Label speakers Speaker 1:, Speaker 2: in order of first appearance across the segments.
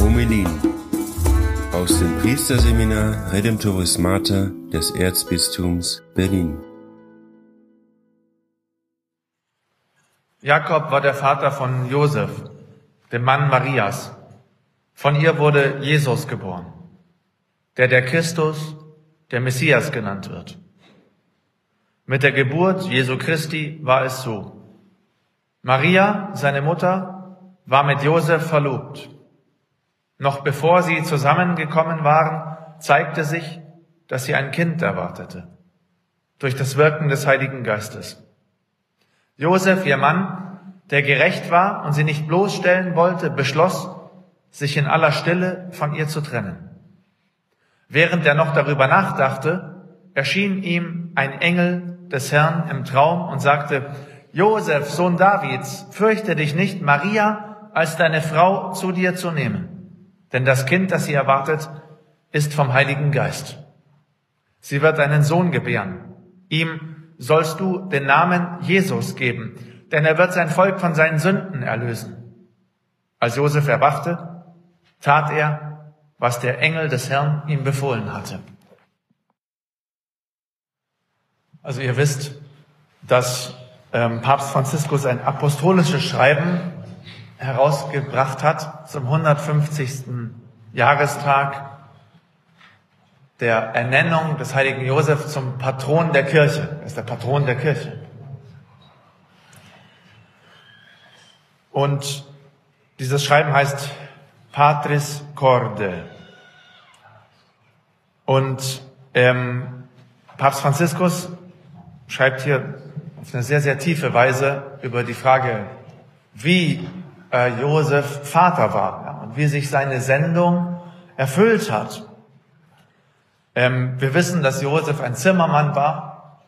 Speaker 1: Homelin aus dem Priesterseminar Redemptoris Mater des Erzbistums Berlin.
Speaker 2: Jakob war der Vater von Josef, dem Mann Marias. Von ihr wurde Jesus geboren, der der Christus, der Messias genannt wird. Mit der Geburt Jesu Christi war es so. Maria, seine Mutter, war mit Josef verlobt. Noch bevor sie zusammengekommen waren, zeigte sich, dass sie ein Kind erwartete, durch das Wirken des Heiligen Geistes. Josef, ihr Mann, der gerecht war und sie nicht bloßstellen wollte, beschloss, sich in aller Stille von ihr zu trennen. Während er noch darüber nachdachte, erschien ihm ein Engel des Herrn im Traum und sagte, Josef, Sohn Davids, fürchte dich nicht, Maria als deine Frau zu dir zu nehmen. Denn das Kind, das sie erwartet, ist vom Heiligen Geist. Sie wird einen Sohn gebären. Ihm sollst du den Namen Jesus geben, denn er wird sein Volk von seinen Sünden erlösen. Als Josef erwachte, tat er, was der Engel des Herrn ihm befohlen hatte. Also ihr wisst, dass ähm, Papst Franziskus ein apostolisches Schreiben herausgebracht hat zum 150. Jahrestag der Ernennung des heiligen Josef zum Patron der Kirche. Er ist der Patron der Kirche. Und dieses Schreiben heißt Patris Corde. Und ähm, Papst Franziskus schreibt hier auf eine sehr, sehr tiefe Weise über die Frage, wie äh, Josef Vater war ja, und wie sich seine Sendung erfüllt hat. Ähm, wir wissen, dass Josef ein Zimmermann war,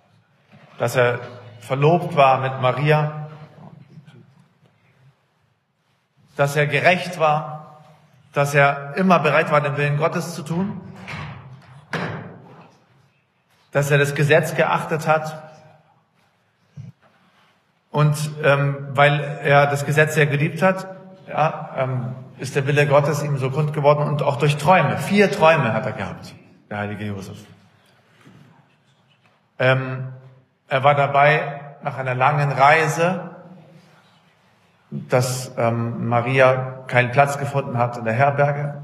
Speaker 2: dass er verlobt war mit Maria, dass er gerecht war, dass er immer bereit war, den Willen Gottes zu tun, dass er das Gesetz geachtet hat, und ähm, weil er das Gesetz sehr geliebt hat, ja, ähm, ist der Wille Gottes ihm so kund geworden und auch durch Träume. Vier Träume hat er gehabt, der heilige Josef. Ähm, er war dabei nach einer langen Reise, dass ähm, Maria keinen Platz gefunden hat in der Herberge,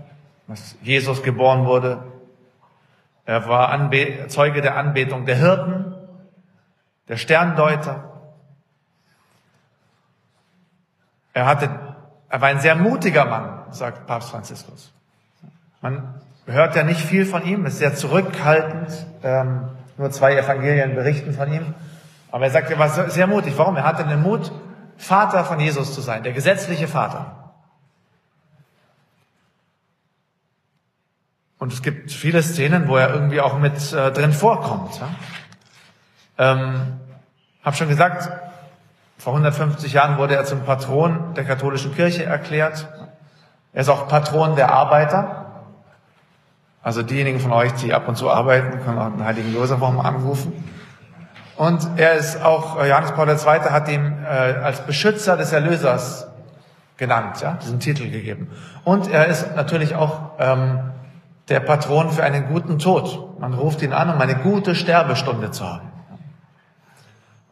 Speaker 2: dass Jesus geboren wurde. Er war Anbe Zeuge der Anbetung der Hirten, der Sterndeuter. Er hatte, er war ein sehr mutiger Mann, sagt Papst Franziskus. Man hört ja nicht viel von ihm, ist sehr zurückhaltend. Ähm, nur zwei Evangelien berichten von ihm. Aber er sagt, er war sehr mutig. Warum? Er hatte den Mut, Vater von Jesus zu sein, der gesetzliche Vater. Und es gibt viele Szenen, wo er irgendwie auch mit äh, drin vorkommt. Ja? Ähm, hab schon gesagt, vor 150 Jahren wurde er zum Patron der katholischen Kirche erklärt. Er ist auch Patron der Arbeiter. Also diejenigen von euch, die ab und zu arbeiten, können auch den heiligen Josef auch mal anrufen. Und er ist auch, äh, Johannes Paul II. hat ihm äh, als Beschützer des Erlösers genannt, ja, diesen Titel gegeben. Und er ist natürlich auch ähm, der Patron für einen guten Tod. Man ruft ihn an, um eine gute Sterbestunde zu haben.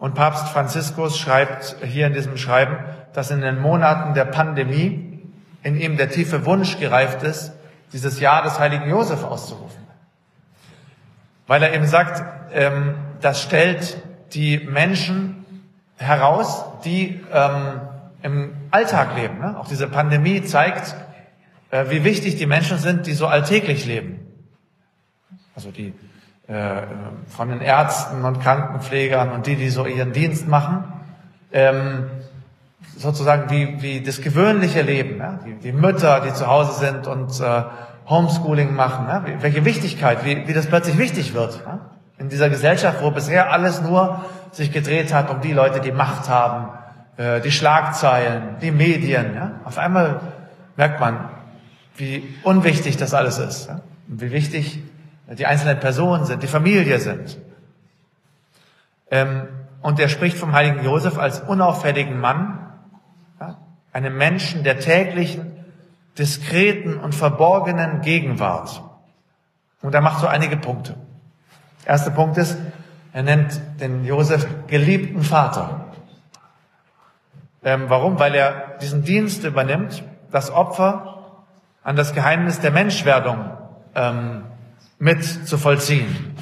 Speaker 2: Und Papst Franziskus schreibt hier in diesem Schreiben, dass in den Monaten der Pandemie in ihm der tiefe Wunsch gereift ist, dieses Jahr des heiligen Josef auszurufen. Weil er eben sagt, ähm, das stellt die Menschen heraus, die ähm, im Alltag leben. Ne? Auch diese Pandemie zeigt, äh, wie wichtig die Menschen sind, die so alltäglich leben. Also die äh, von den Ärzten und Krankenpflegern und die, die so ihren Dienst machen, ähm, sozusagen wie, wie das gewöhnliche Leben, ja? die, die Mütter, die zu Hause sind und äh, Homeschooling machen, ja? welche Wichtigkeit, wie, wie das plötzlich wichtig wird ja? in dieser Gesellschaft, wo bisher alles nur sich gedreht hat um die Leute, die Macht haben, äh, die Schlagzeilen, die Medien. Ja? Auf einmal merkt man, wie unwichtig das alles ist ja? und wie wichtig die einzelnen Personen sind, die Familie sind. Ähm, und er spricht vom heiligen Josef als unauffälligen Mann, einem Menschen der täglichen, diskreten und verborgenen Gegenwart. Und er macht so einige Punkte. Erster Punkt ist, er nennt den Josef geliebten Vater. Ähm, warum? Weil er diesen Dienst übernimmt, das Opfer an das Geheimnis der Menschwerdung ähm, mit zu vollziehen.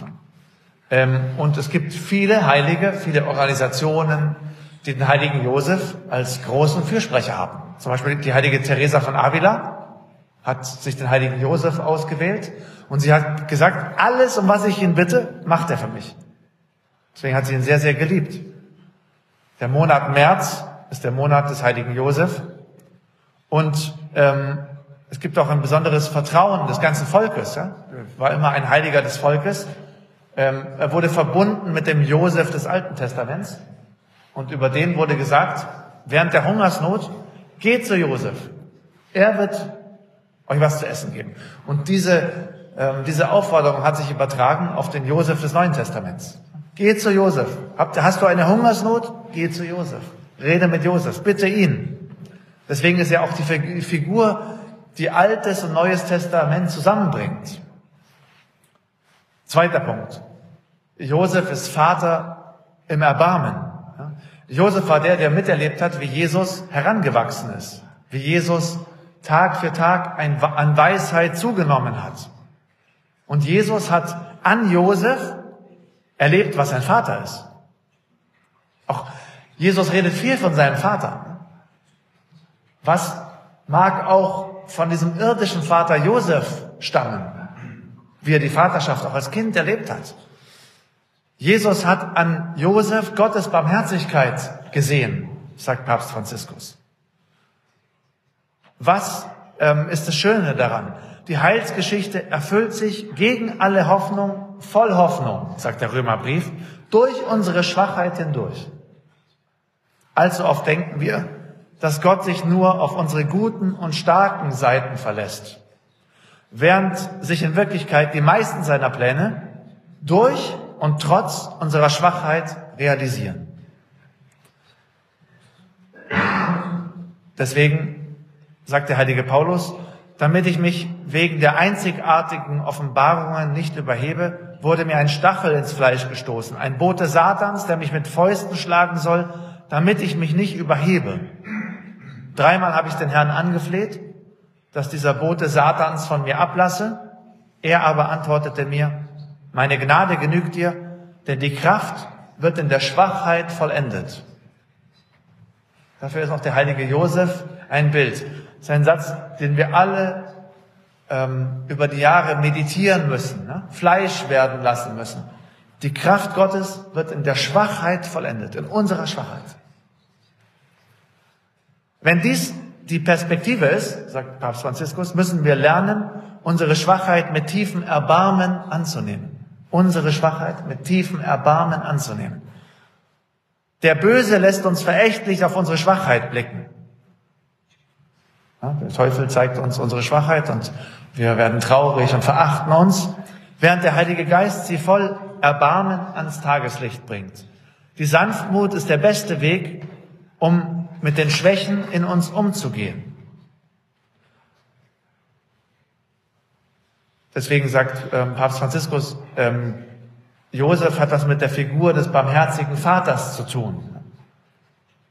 Speaker 2: Ähm, und es gibt viele Heilige, viele Organisationen, die den heiligen Josef als großen Fürsprecher haben. Zum Beispiel die heilige Teresa von Avila hat sich den heiligen Josef ausgewählt und sie hat gesagt, alles, um was ich ihn bitte, macht er für mich. Deswegen hat sie ihn sehr, sehr geliebt. Der Monat März ist der Monat des heiligen Josef und ähm, es gibt auch ein besonderes Vertrauen des ganzen Volkes. Ja? War immer ein Heiliger des Volkes. Ähm, er wurde verbunden mit dem Josef des Alten Testaments. Und über den wurde gesagt, während der Hungersnot, geht zu Josef. Er wird euch was zu essen geben. Und diese, ähm, diese Aufforderung hat sich übertragen auf den Josef des Neuen Testaments. Geh zu Josef. Hast du eine Hungersnot? Geh zu Josef. Rede mit Josef. Bitte ihn. Deswegen ist ja auch die Figur, die Altes und Neues Testament zusammenbringt. Zweiter Punkt. Josef ist Vater im Erbarmen. Josef war der, der miterlebt hat, wie Jesus herangewachsen ist, wie Jesus Tag für Tag an Weisheit zugenommen hat. Und Jesus hat an Josef erlebt, was sein Vater ist. Auch Jesus redet viel von seinem Vater. Was mag auch von diesem irdischen Vater Josef stammen, wie er die Vaterschaft auch als Kind erlebt hat. Jesus hat an Josef Gottes Barmherzigkeit gesehen, sagt Papst Franziskus. Was ähm, ist das Schöne daran? Die Heilsgeschichte erfüllt sich gegen alle Hoffnung, voll Hoffnung, sagt der Römerbrief, durch unsere Schwachheit hindurch. Allzu oft denken wir, dass Gott sich nur auf unsere guten und starken Seiten verlässt, während sich in Wirklichkeit die meisten seiner Pläne durch und trotz unserer Schwachheit realisieren. Deswegen sagt der heilige Paulus, damit ich mich wegen der einzigartigen Offenbarungen nicht überhebe, wurde mir ein Stachel ins Fleisch gestoßen, ein Bote Satans, der mich mit Fäusten schlagen soll, damit ich mich nicht überhebe. Dreimal habe ich den Herrn angefleht, dass dieser Bote Satans von mir ablasse. Er aber antwortete mir, meine Gnade genügt dir, denn die Kraft wird in der Schwachheit vollendet. Dafür ist auch der heilige Josef ein Bild. Sein Satz, den wir alle ähm, über die Jahre meditieren müssen, ne? Fleisch werden lassen müssen. Die Kraft Gottes wird in der Schwachheit vollendet, in unserer Schwachheit. Wenn dies die Perspektive ist, sagt Papst Franziskus, müssen wir lernen, unsere Schwachheit mit tiefem Erbarmen anzunehmen. Unsere Schwachheit mit tiefem Erbarmen anzunehmen. Der Böse lässt uns verächtlich auf unsere Schwachheit blicken. Ja, der Teufel zeigt uns unsere Schwachheit und wir werden traurig und verachten uns, während der Heilige Geist sie voll Erbarmen ans Tageslicht bringt. Die Sanftmut ist der beste Weg, um mit den Schwächen in uns umzugehen. Deswegen sagt ähm, Papst Franziskus, ähm, Josef hat was mit der Figur des barmherzigen Vaters zu tun.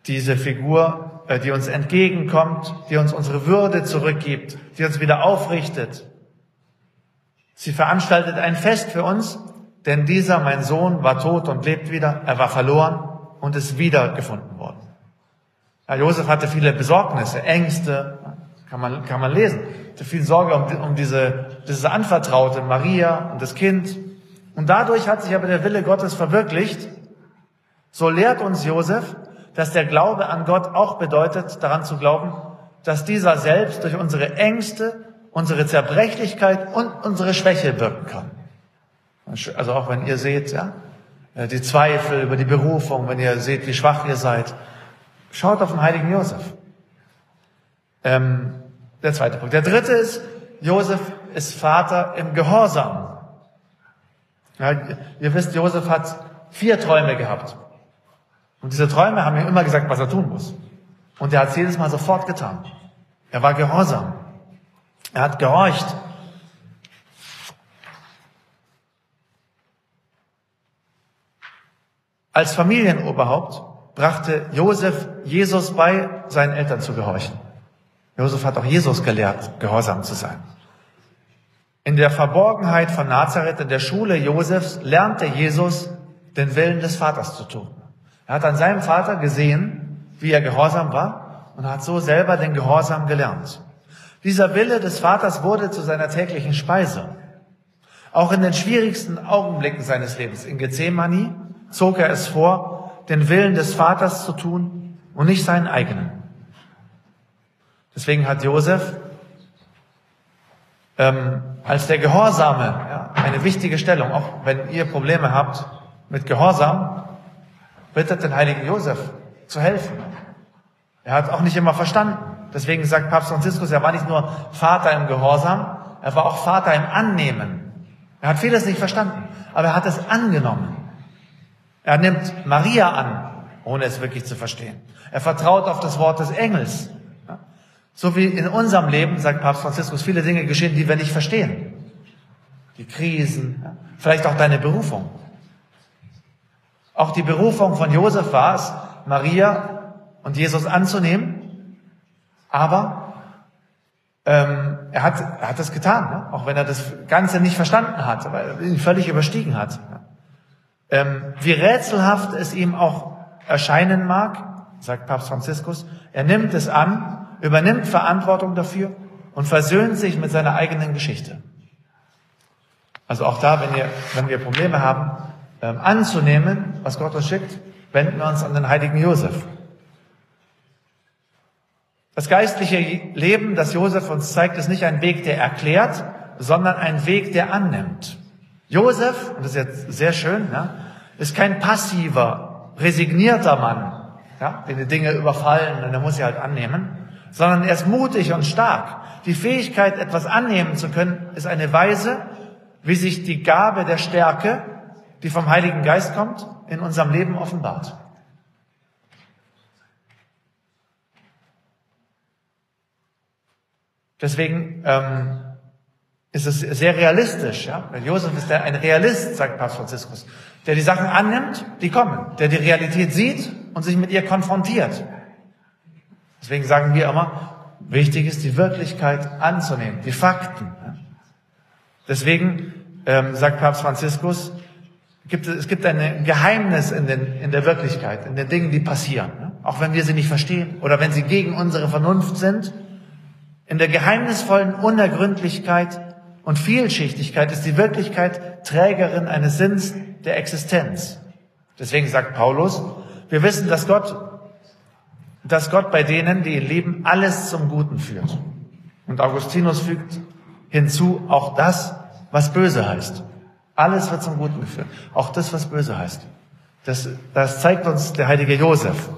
Speaker 2: Diese Figur, äh, die uns entgegenkommt, die uns unsere Würde zurückgibt, die uns wieder aufrichtet. Sie veranstaltet ein Fest für uns, denn dieser, mein Sohn, war tot und lebt wieder, er war verloren und ist wiedergefunden worden. Ja, Josef hatte viele Besorgnisse, Ängste, kann man, kann man lesen. Hatte viel Sorge um, um diese, diese Anvertraute, Maria und das Kind. Und dadurch hat sich aber der Wille Gottes verwirklicht. So lehrt uns Josef, dass der Glaube an Gott auch bedeutet, daran zu glauben, dass dieser selbst durch unsere Ängste, unsere Zerbrechlichkeit und unsere Schwäche wirken kann. Also auch wenn ihr seht, ja, die Zweifel über die Berufung, wenn ihr seht, wie schwach ihr seid, Schaut auf den heiligen Josef. Ähm, der zweite Punkt. Der dritte ist, Josef ist Vater im Gehorsam. Ja, ihr wisst, Josef hat vier Träume gehabt. Und diese Träume haben ihm immer gesagt, was er tun muss. Und er hat es jedes Mal sofort getan. Er war gehorsam. Er hat gehorcht. Als Familienoberhaupt brachte Josef Jesus bei, seinen Eltern zu gehorchen. Josef hat auch Jesus gelehrt, gehorsam zu sein. In der Verborgenheit von Nazareth, in der Schule Josefs, lernte Jesus, den Willen des Vaters zu tun. Er hat an seinem Vater gesehen, wie er gehorsam war und hat so selber den Gehorsam gelernt. Dieser Wille des Vaters wurde zu seiner täglichen Speise. Auch in den schwierigsten Augenblicken seines Lebens, in Gethsemane, zog er es vor, den Willen des Vaters zu tun und nicht seinen eigenen. Deswegen hat Josef ähm, als der Gehorsame ja, eine wichtige Stellung. Auch wenn ihr Probleme habt mit Gehorsam, bittet den heiligen Josef zu helfen. Er hat auch nicht immer verstanden. Deswegen sagt Papst Franziskus, er war nicht nur Vater im Gehorsam, er war auch Vater im Annehmen. Er hat vieles nicht verstanden, aber er hat es angenommen. Er nimmt Maria an, ohne es wirklich zu verstehen. Er vertraut auf das Wort des Engels. So wie in unserem Leben, sagt Papst Franziskus, viele Dinge geschehen, die wir nicht verstehen. Die Krisen, vielleicht auch deine Berufung. Auch die Berufung von Josef war es, Maria und Jesus anzunehmen, aber ähm, er hat er hat das getan, ne? auch wenn er das Ganze nicht verstanden hat, weil er ihn völlig überstiegen hat. Ähm, wie rätselhaft es ihm auch erscheinen mag, sagt Papst Franziskus, er nimmt es an, übernimmt Verantwortung dafür und versöhnt sich mit seiner eigenen Geschichte. Also auch da, wenn wir, wenn wir Probleme haben, ähm, anzunehmen, was Gott uns schickt, wenden wir uns an den heiligen Josef. Das geistliche Leben, das Josef uns zeigt, ist nicht ein Weg, der erklärt, sondern ein Weg, der annimmt. Josef, und das ist jetzt sehr schön, ja, ist kein passiver, resignierter Mann, ja, den die Dinge überfallen und er muss sie halt annehmen, sondern er ist mutig und stark. Die Fähigkeit, etwas annehmen zu können, ist eine Weise, wie sich die Gabe der Stärke, die vom Heiligen Geist kommt, in unserem Leben offenbart. Deswegen ähm, ist es sehr realistisch. Ja? Josef ist ein Realist, sagt Papst Franziskus, der die Sachen annimmt, die kommen, der die Realität sieht und sich mit ihr konfrontiert. Deswegen sagen wir immer, wichtig ist die Wirklichkeit anzunehmen, die Fakten. Ja? Deswegen ähm, sagt Papst Franziskus, gibt, es gibt ein Geheimnis in, den, in der Wirklichkeit, in den Dingen, die passieren. Ja? Auch wenn wir sie nicht verstehen oder wenn sie gegen unsere Vernunft sind. In der geheimnisvollen Unergründlichkeit und Vielschichtigkeit ist die Wirklichkeit Trägerin eines Sinns der Existenz. Deswegen sagt Paulus, wir wissen, dass Gott, dass Gott bei denen, die ihn lieben, alles zum Guten führt. Und Augustinus fügt hinzu, auch das, was böse heißt. Alles wird zum Guten geführt. Auch das, was böse heißt. Das, das zeigt uns der heilige Josef.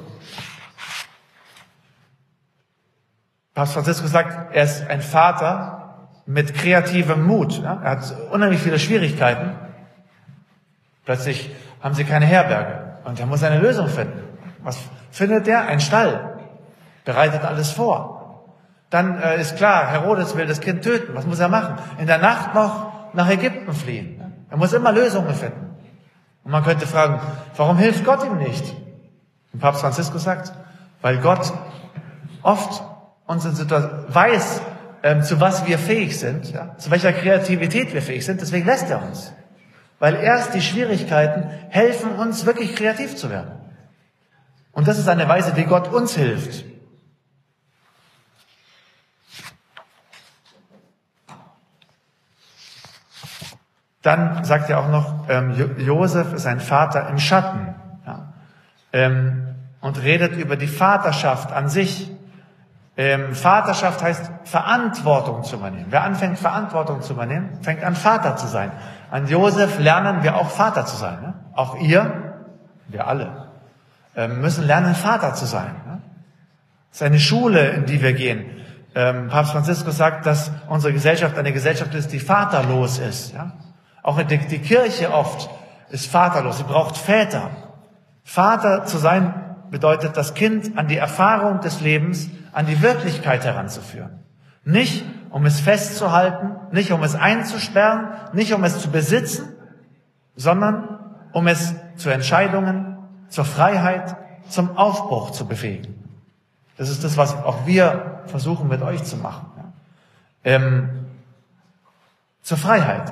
Speaker 2: Papst Franziskus sagt, er ist ein Vater, mit kreativem Mut. Ja? Er hat unheimlich viele Schwierigkeiten. Plötzlich haben sie keine Herberge und er muss eine Lösung finden. Was findet er? Ein Stall. Bereitet alles vor. Dann äh, ist klar, Herodes will das Kind töten. Was muss er machen? In der Nacht noch nach Ägypten fliehen. Er muss immer Lösungen finden. Und man könnte fragen, warum hilft Gott ihm nicht? Und Papst Franziskus sagt, weil Gott oft unsere Situation weiß, ähm, zu was wir fähig sind, ja, zu welcher Kreativität wir fähig sind. Deswegen lässt er uns. Weil erst die Schwierigkeiten helfen uns wirklich kreativ zu werden. Und das ist eine Weise, wie Gott uns hilft. Dann sagt er auch noch, ähm, Josef ist ein Vater im Schatten. Ja, ähm, und redet über die Vaterschaft an sich. Ähm, Vaterschaft heißt Verantwortung zu übernehmen. Wer anfängt, Verantwortung zu übernehmen, fängt an, Vater zu sein. An Josef lernen wir auch Vater zu sein. Ne? Auch ihr, wir alle, ähm, müssen lernen, Vater zu sein. Ne? Das ist eine Schule, in die wir gehen. Ähm, Papst Franziskus sagt, dass unsere Gesellschaft eine Gesellschaft ist, die vaterlos ist. Ja? Auch die, die Kirche oft ist vaterlos. Sie braucht Väter. Vater zu sein bedeutet, das Kind an die Erfahrung des Lebens, an die Wirklichkeit heranzuführen. Nicht, um es festzuhalten, nicht, um es einzusperren, nicht, um es zu besitzen, sondern um es zu Entscheidungen, zur Freiheit, zum Aufbruch zu befähigen. Das ist das, was auch wir versuchen mit euch zu machen. Ähm, zur Freiheit.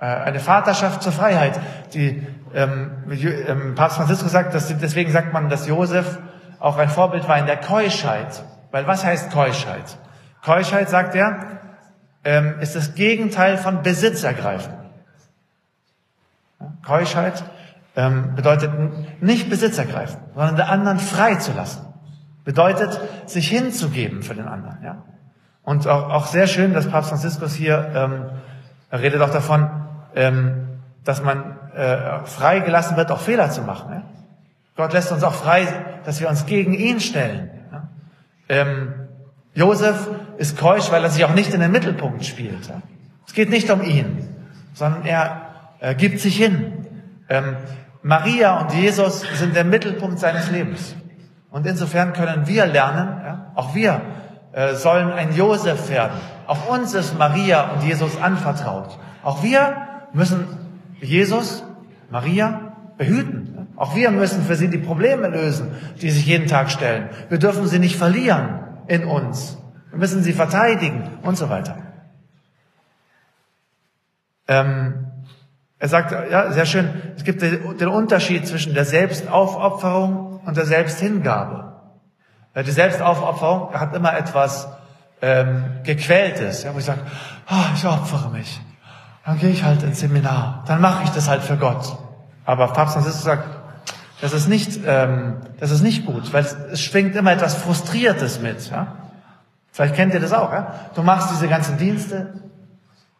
Speaker 2: Äh, eine Vaterschaft zur Freiheit. Die, ähm, ähm, Papst Franziskus sagt, dass, deswegen sagt man, dass Josef auch ein Vorbild war in der Keuschheit. Weil was heißt Keuschheit? Keuschheit, sagt er, ähm, ist das Gegenteil von Besitz ergreifen. Keuschheit ähm, bedeutet nicht Besitz ergreifen, sondern der anderen frei zu lassen. Bedeutet, sich hinzugeben für den anderen. Ja? Und auch, auch sehr schön, dass Papst Franziskus hier ähm, redet auch davon, ähm, dass man äh, frei gelassen wird, auch Fehler zu machen. Ja? Gott lässt uns auch frei, dass wir uns gegen ihn stellen. Ähm, Josef ist keusch, weil er sich auch nicht in den Mittelpunkt spielt. Es geht nicht um ihn, sondern er äh, gibt sich hin. Ähm, Maria und Jesus sind der Mittelpunkt seines Lebens. Und insofern können wir lernen, ja, auch wir äh, sollen ein Josef werden. Auch uns ist Maria und Jesus anvertraut. Auch wir müssen Jesus, Maria, behüten. Auch wir müssen für sie die Probleme lösen, die sich jeden Tag stellen. Wir dürfen sie nicht verlieren in uns. Wir müssen sie verteidigen und so weiter. Ähm, er sagt, ja, sehr schön, es gibt den Unterschied zwischen der Selbstaufopferung und der Selbsthingabe. Die Selbstaufopferung hat immer etwas ähm, Gequältes, ja, wo ich sage, oh, ich opfere mich. Dann gehe ich halt ins Seminar. Dann mache ich das halt für Gott. Aber Papst Franziskus sagt, das ist nicht, ähm, das ist nicht gut, weil es, es schwingt immer etwas Frustriertes mit. Ja? Vielleicht kennt ihr das auch. Ja? Du machst diese ganzen Dienste,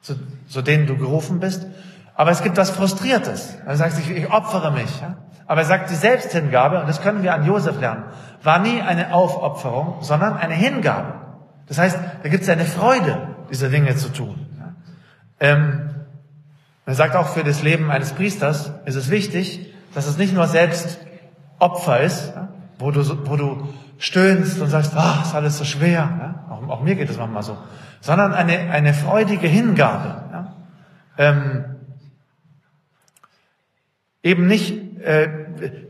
Speaker 2: zu, zu denen du gerufen bist, aber es gibt was Frustriertes. Er sagt sich, ich opfere mich. Ja? Aber er sagt, die Selbsthingabe, und das können wir an Josef lernen, war nie eine Aufopferung, sondern eine Hingabe. Das heißt, da gibt es eine Freude, diese Dinge zu tun. Ja? Ähm, er sagt auch, für das Leben eines Priesters ist es wichtig, dass es nicht nur selbst Opfer ist, wo, du, wo du stöhnst und sagst, ah, ist alles so schwer. Auch, auch, mir geht es manchmal so. Sondern eine, eine freudige Hingabe. Ähm, eben nicht äh,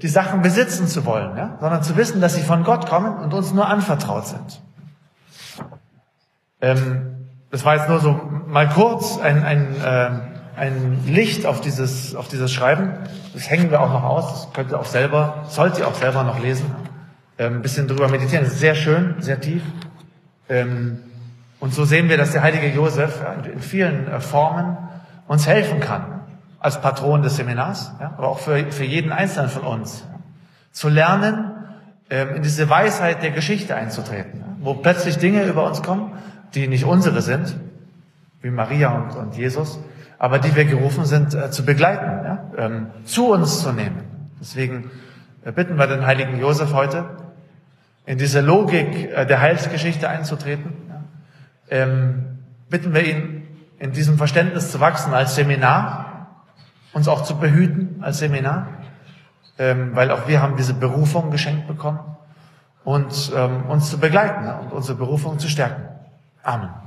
Speaker 2: die Sachen besitzen zu wollen, ja? sondern zu wissen, dass sie von Gott kommen und uns nur anvertraut sind. Ähm, das war jetzt nur so mal kurz ein, ein, äh, ein Licht auf dieses, auf dieses Schreiben. Das hängen wir auch noch aus. Das könnt ihr auch selber, sollt ihr auch selber noch lesen. Ähm, ein bisschen drüber meditieren. Sehr schön, sehr tief. Ähm, und so sehen wir, dass der heilige Josef in vielen äh, Formen uns helfen kann als Patron des Seminars, aber auch für, jeden Einzelnen von uns, zu lernen, ähm, in diese Weisheit der Geschichte einzutreten, wo plötzlich Dinge über uns kommen, die nicht unsere sind, wie Maria und Jesus, aber die wir gerufen sind äh, zu begleiten, ja, ähm, zu uns zu nehmen. Deswegen äh, bitten wir den heiligen Josef heute, in diese Logik äh, der Heilsgeschichte einzutreten. Ja. Ähm, bitten wir ihn, in diesem Verständnis zu wachsen als Seminar, uns auch zu behüten als Seminar, ähm, weil auch wir haben diese Berufung geschenkt bekommen und ähm, uns zu begleiten und unsere Berufung zu stärken. Amen.